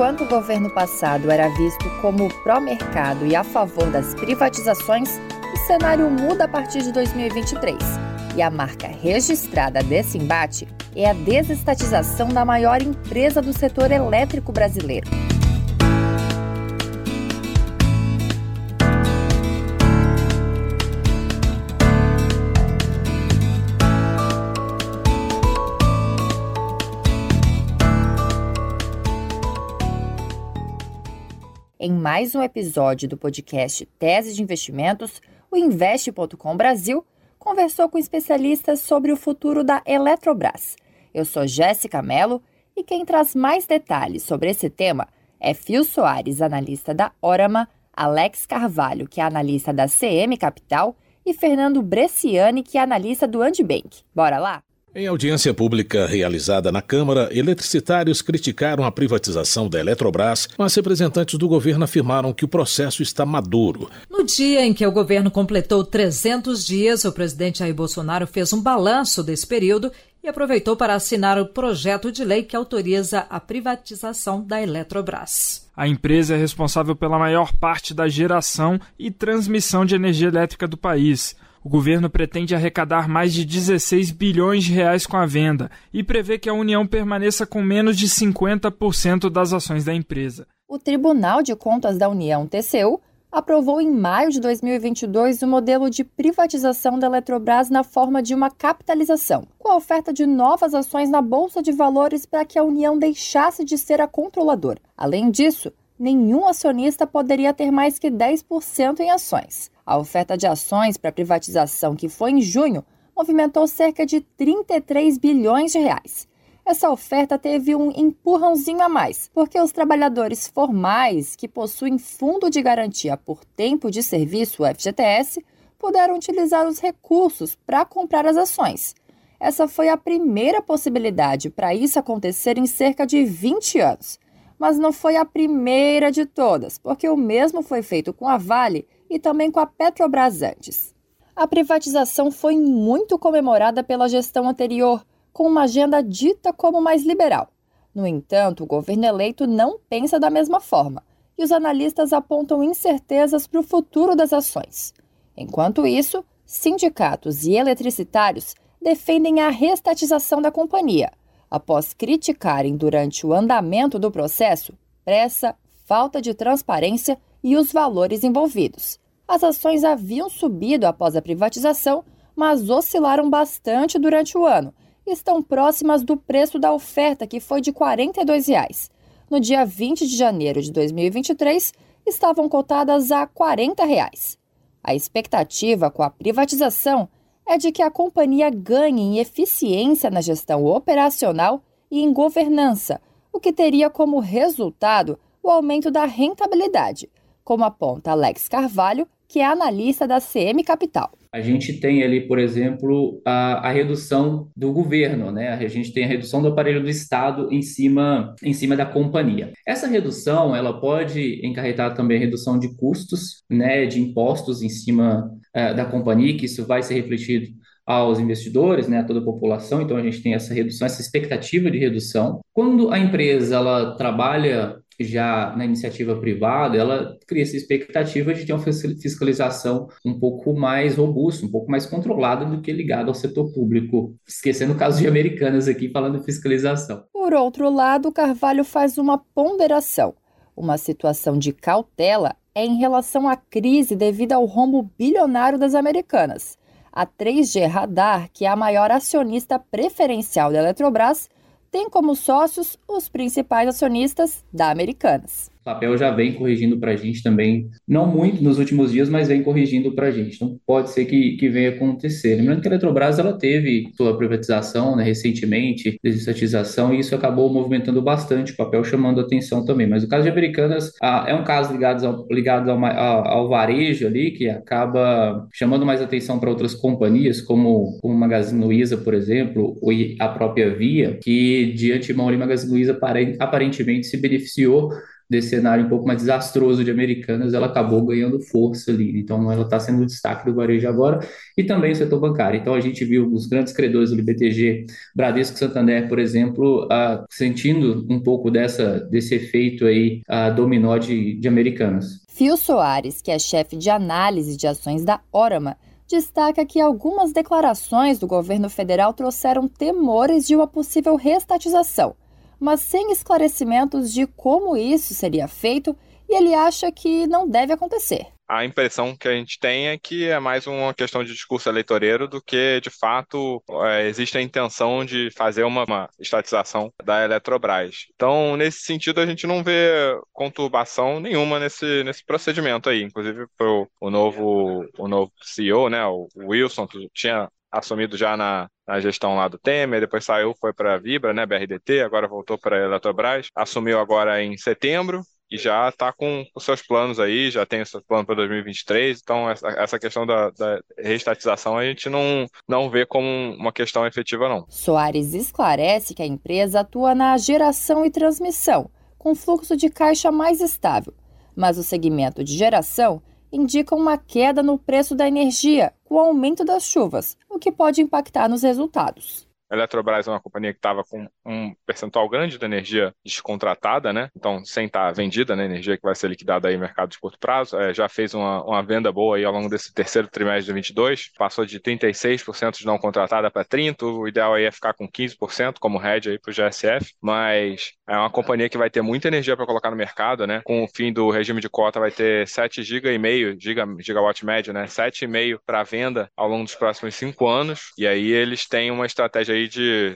Enquanto o governo passado era visto como pró-mercado e a favor das privatizações, o cenário muda a partir de 2023. E a marca registrada desse embate é a desestatização da maior empresa do setor elétrico brasileiro. Em mais um episódio do podcast Tese de Investimentos, o Investe.com Brasil conversou com especialistas sobre o futuro da Eletrobras. Eu sou Jéssica Mello e quem traz mais detalhes sobre esse tema é Fio Soares, analista da Orama, Alex Carvalho, que é analista da CM Capital, e Fernando Bresciani, que é analista do Andibank. Bora lá? Em audiência pública realizada na Câmara, eletricitários criticaram a privatização da Eletrobras, mas representantes do governo afirmaram que o processo está maduro. No dia em que o governo completou 300 dias, o presidente Jair Bolsonaro fez um balanço desse período e aproveitou para assinar o projeto de lei que autoriza a privatização da Eletrobras. A empresa é responsável pela maior parte da geração e transmissão de energia elétrica do país. O governo pretende arrecadar mais de 16 bilhões de reais com a venda e prevê que a União permaneça com menos de 50% das ações da empresa. O Tribunal de Contas da União, TCU, aprovou em maio de 2022 o modelo de privatização da Eletrobras na forma de uma capitalização, com a oferta de novas ações na Bolsa de Valores para que a União deixasse de ser a controladora. Além disso, nenhum acionista poderia ter mais que 10% em ações. A oferta de ações para privatização, que foi em junho, movimentou cerca de 33 bilhões de reais. Essa oferta teve um empurrãozinho a mais, porque os trabalhadores formais que possuem fundo de garantia por tempo de serviço, o FGTS, puderam utilizar os recursos para comprar as ações. Essa foi a primeira possibilidade para isso acontecer em cerca de 20 anos mas não foi a primeira de todas, porque o mesmo foi feito com a Vale e também com a Petrobras antes. A privatização foi muito comemorada pela gestão anterior, com uma agenda dita como mais liberal. No entanto, o governo eleito não pensa da mesma forma e os analistas apontam incertezas para o futuro das ações. Enquanto isso, sindicatos e eletricitários defendem a restatização da companhia, após criticarem durante o andamento do processo pressa, falta de transparência e os valores envolvidos. As ações haviam subido após a privatização, mas oscilaram bastante durante o ano e estão próximas do preço da oferta, que foi de 42 reais. No dia 20 de janeiro de 2023, estavam cotadas a 40 reais. A expectativa com a privatização é de que a companhia ganhe em eficiência na gestão operacional e em governança, o que teria como resultado o aumento da rentabilidade, como aponta Alex Carvalho, que é analista da CM Capital. A gente tem ali, por exemplo, a, a, redução do governo, né? A gente tem a redução do aparelho do Estado em cima, em cima da companhia. Essa redução, ela pode encarretar também a redução de custos, né, de impostos em cima uh, da companhia, que isso vai ser refletido aos investidores, né, a toda a população. Então a gente tem essa redução, essa expectativa de redução. Quando a empresa ela trabalha já na iniciativa privada, ela cria essa expectativa de ter uma fiscalização um pouco mais robusta, um pouco mais controlada do que ligada ao setor público. Esquecendo o caso de Americanas aqui, falando de fiscalização. Por outro lado, Carvalho faz uma ponderação. Uma situação de cautela é em relação à crise devido ao rombo bilionário das Americanas. A 3G Radar, que é a maior acionista preferencial da Eletrobras, tem como sócios os principais acionistas da Americanas. O papel já vem corrigindo para a gente também, não muito nos últimos dias, mas vem corrigindo para a gente. Então pode ser que, que venha acontecer. Lembrando que a Eletrobras ela teve sua privatização né, recentemente, desestatização, e isso acabou movimentando bastante o papel, chamando atenção também. Mas o caso de Americanas ah, é um caso ligado, ao, ligado ao, ao, varejo ali, que acaba chamando mais atenção para outras companhias, como o Magazine Luiza, por exemplo, ou a própria Via, que de antemão ali, Magazine Luiza aparentemente se beneficiou desse cenário um pouco mais desastroso de Americanas, ela acabou ganhando força ali. Então, ela está sendo o destaque do varejo agora e também o setor bancário. Então, a gente viu os grandes credores do IBTG, Bradesco Santander, por exemplo, uh, sentindo um pouco dessa, desse efeito aí uh, dominó de, de Americanas. Fio Soares, que é chefe de análise de ações da Orama, destaca que algumas declarações do governo federal trouxeram temores de uma possível restatização mas sem esclarecimentos de como isso seria feito, e ele acha que não deve acontecer. A impressão que a gente tem é que é mais uma questão de discurso eleitoreiro do que, de fato, é, existe a intenção de fazer uma, uma estatização da Eletrobras. Então, nesse sentido, a gente não vê conturbação nenhuma nesse, nesse procedimento aí. Inclusive, o, o, novo, o novo CEO, né, o Wilson, tinha assumido já na, na gestão lá do Temer, depois saiu, foi para a Vibra, né, BRDT, agora voltou para a Eletrobras, assumiu agora em setembro, e já está com os seus planos aí, já tem o seu plano para 2023, então essa, essa questão da, da, reestatização a gente não, não vê como uma questão efetiva, não. Soares esclarece que a empresa atua na geração e transmissão, com fluxo de caixa mais estável, mas o segmento de geração indica uma queda no preço da energia o aumento das chuvas, o que pode impactar nos resultados. A Eletrobras é uma companhia que estava com um percentual grande de energia descontratada, né? Então, sem estar tá vendida, né? Energia que vai ser liquidada aí no mercado de curto prazo. É, já fez uma, uma venda boa aí ao longo desse terceiro trimestre de 2022. Passou de 36% de não contratada para 30%. O ideal aí é ficar com 15% como hedge aí para o GSF. Mas é uma companhia que vai ter muita energia para colocar no mercado, né? Com o fim do regime de cota, vai ter 7 GB giga, gigawatt médio, né? 7,5 para venda ao longo dos próximos 5 anos. E aí eles têm uma estratégia aí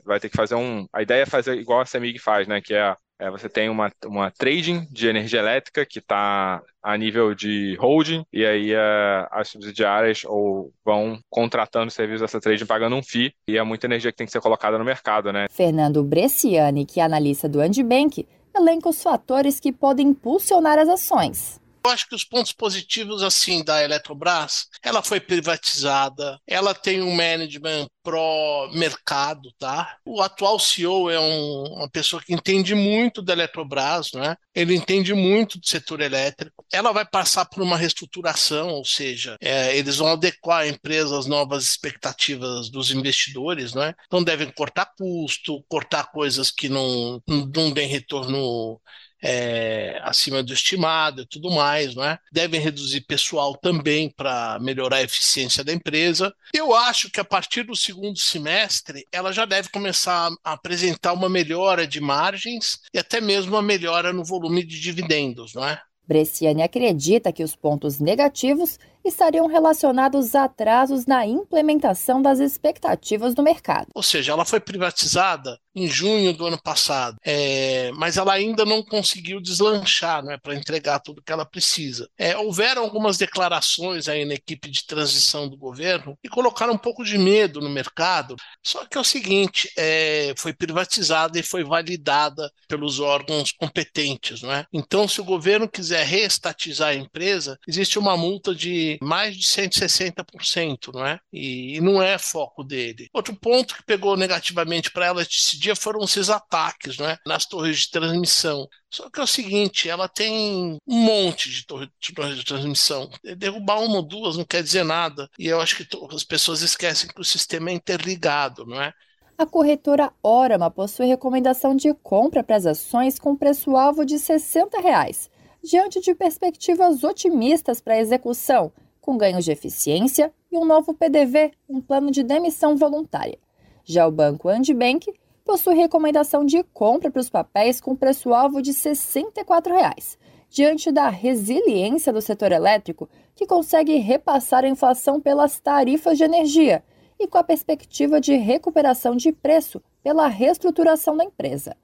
vai ter que fazer um. A ideia é fazer igual a Semig faz, né? Que é, é você tem uma, uma trading de energia elétrica que está a nível de holding, e aí é, as subsidiárias ou vão contratando serviços dessa trading pagando um FII, e é muita energia que tem que ser colocada no mercado, né? Fernando Bresciani, que é analista do Andibank, elenca os fatores que podem impulsionar as ações. Eu acho que os pontos positivos assim da Eletrobras, ela foi privatizada, ela tem um management pró-mercado, tá? O atual CEO é um, uma pessoa que entende muito da Eletrobras, né? Ele entende muito do setor elétrico. Ela vai passar por uma reestruturação, ou seja, é, eles vão adequar a empresa às novas expectativas dos investidores, né? Então devem cortar custo, cortar coisas que não, não deem retorno é, acima do estimado e tudo mais, não é? Devem reduzir pessoal também para melhorar a eficiência da empresa. Eu acho que a partir do segundo semestre ela já deve começar a apresentar uma melhora de margens e até mesmo uma melhora no volume de dividendos, não é? Bresciani acredita que os pontos negativos estariam relacionados a atrasos na implementação das expectativas do mercado. Ou seja, ela foi privatizada em junho do ano passado, é, mas ela ainda não conseguiu deslanchar né, para entregar tudo que ela precisa. É, houveram algumas declarações aí na equipe de transição do governo e colocaram um pouco de medo no mercado. Só que é o seguinte: é, foi privatizada e foi validada pelos órgãos competentes. Não é? Então, se o governo quiser reestatizar a empresa, existe uma multa de mais de 160%, não é? E, e não é foco dele. Outro ponto que pegou negativamente para ela esse dia foram esses ataques, né, nas torres de transmissão. Só que é o seguinte, ela tem um monte de torres torre de transmissão. Derrubar uma ou duas não quer dizer nada. E eu acho que as pessoas esquecem que o sistema é interligado, não é? A corretora Orama possui recomendação de compra para as ações com preço-alvo de 60 reais, diante de perspectivas otimistas para a execução com ganhos de eficiência e um novo PDV, um plano de demissão voluntária. Já o banco Andibank possui recomendação de compra para os papéis com preço-alvo de 64 reais, diante da resiliência do setor elétrico, que consegue repassar a inflação pelas tarifas de energia e com a perspectiva de recuperação de preço pela reestruturação da empresa.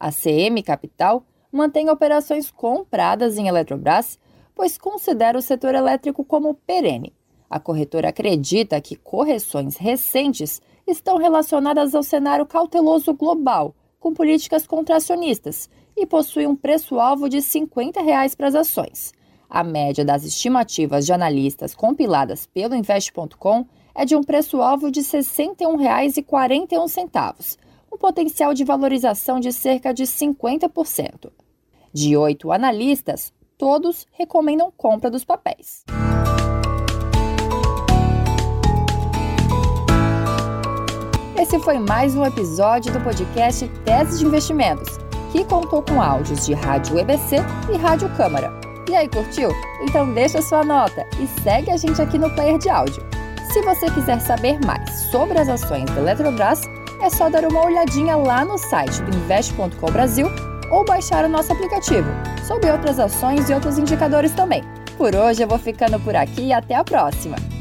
A CM Capital mantém operações compradas em Eletrobras pois considera o setor elétrico como perene. A corretora acredita que correções recentes estão relacionadas ao cenário cauteloso global, com políticas contracionistas, e possui um preço-alvo de 50 reais para as ações. A média das estimativas de analistas compiladas pelo Invest.com é de um preço-alvo de R$ 61,41, um potencial de valorização de cerca de 50%. De oito analistas, todos recomendam compra dos papéis. Esse foi mais um episódio do podcast Teses de Investimentos, que contou com áudios de Rádio EBC e Rádio Câmara. E aí, curtiu? Então deixa sua nota e segue a gente aqui no player de áudio. Se você quiser saber mais sobre as ações da Eletrobras, é só dar uma olhadinha lá no site do investe.com Brasil ou baixar o nosso aplicativo, sobre outras ações e outros indicadores também. Por hoje eu vou ficando por aqui e até a próxima!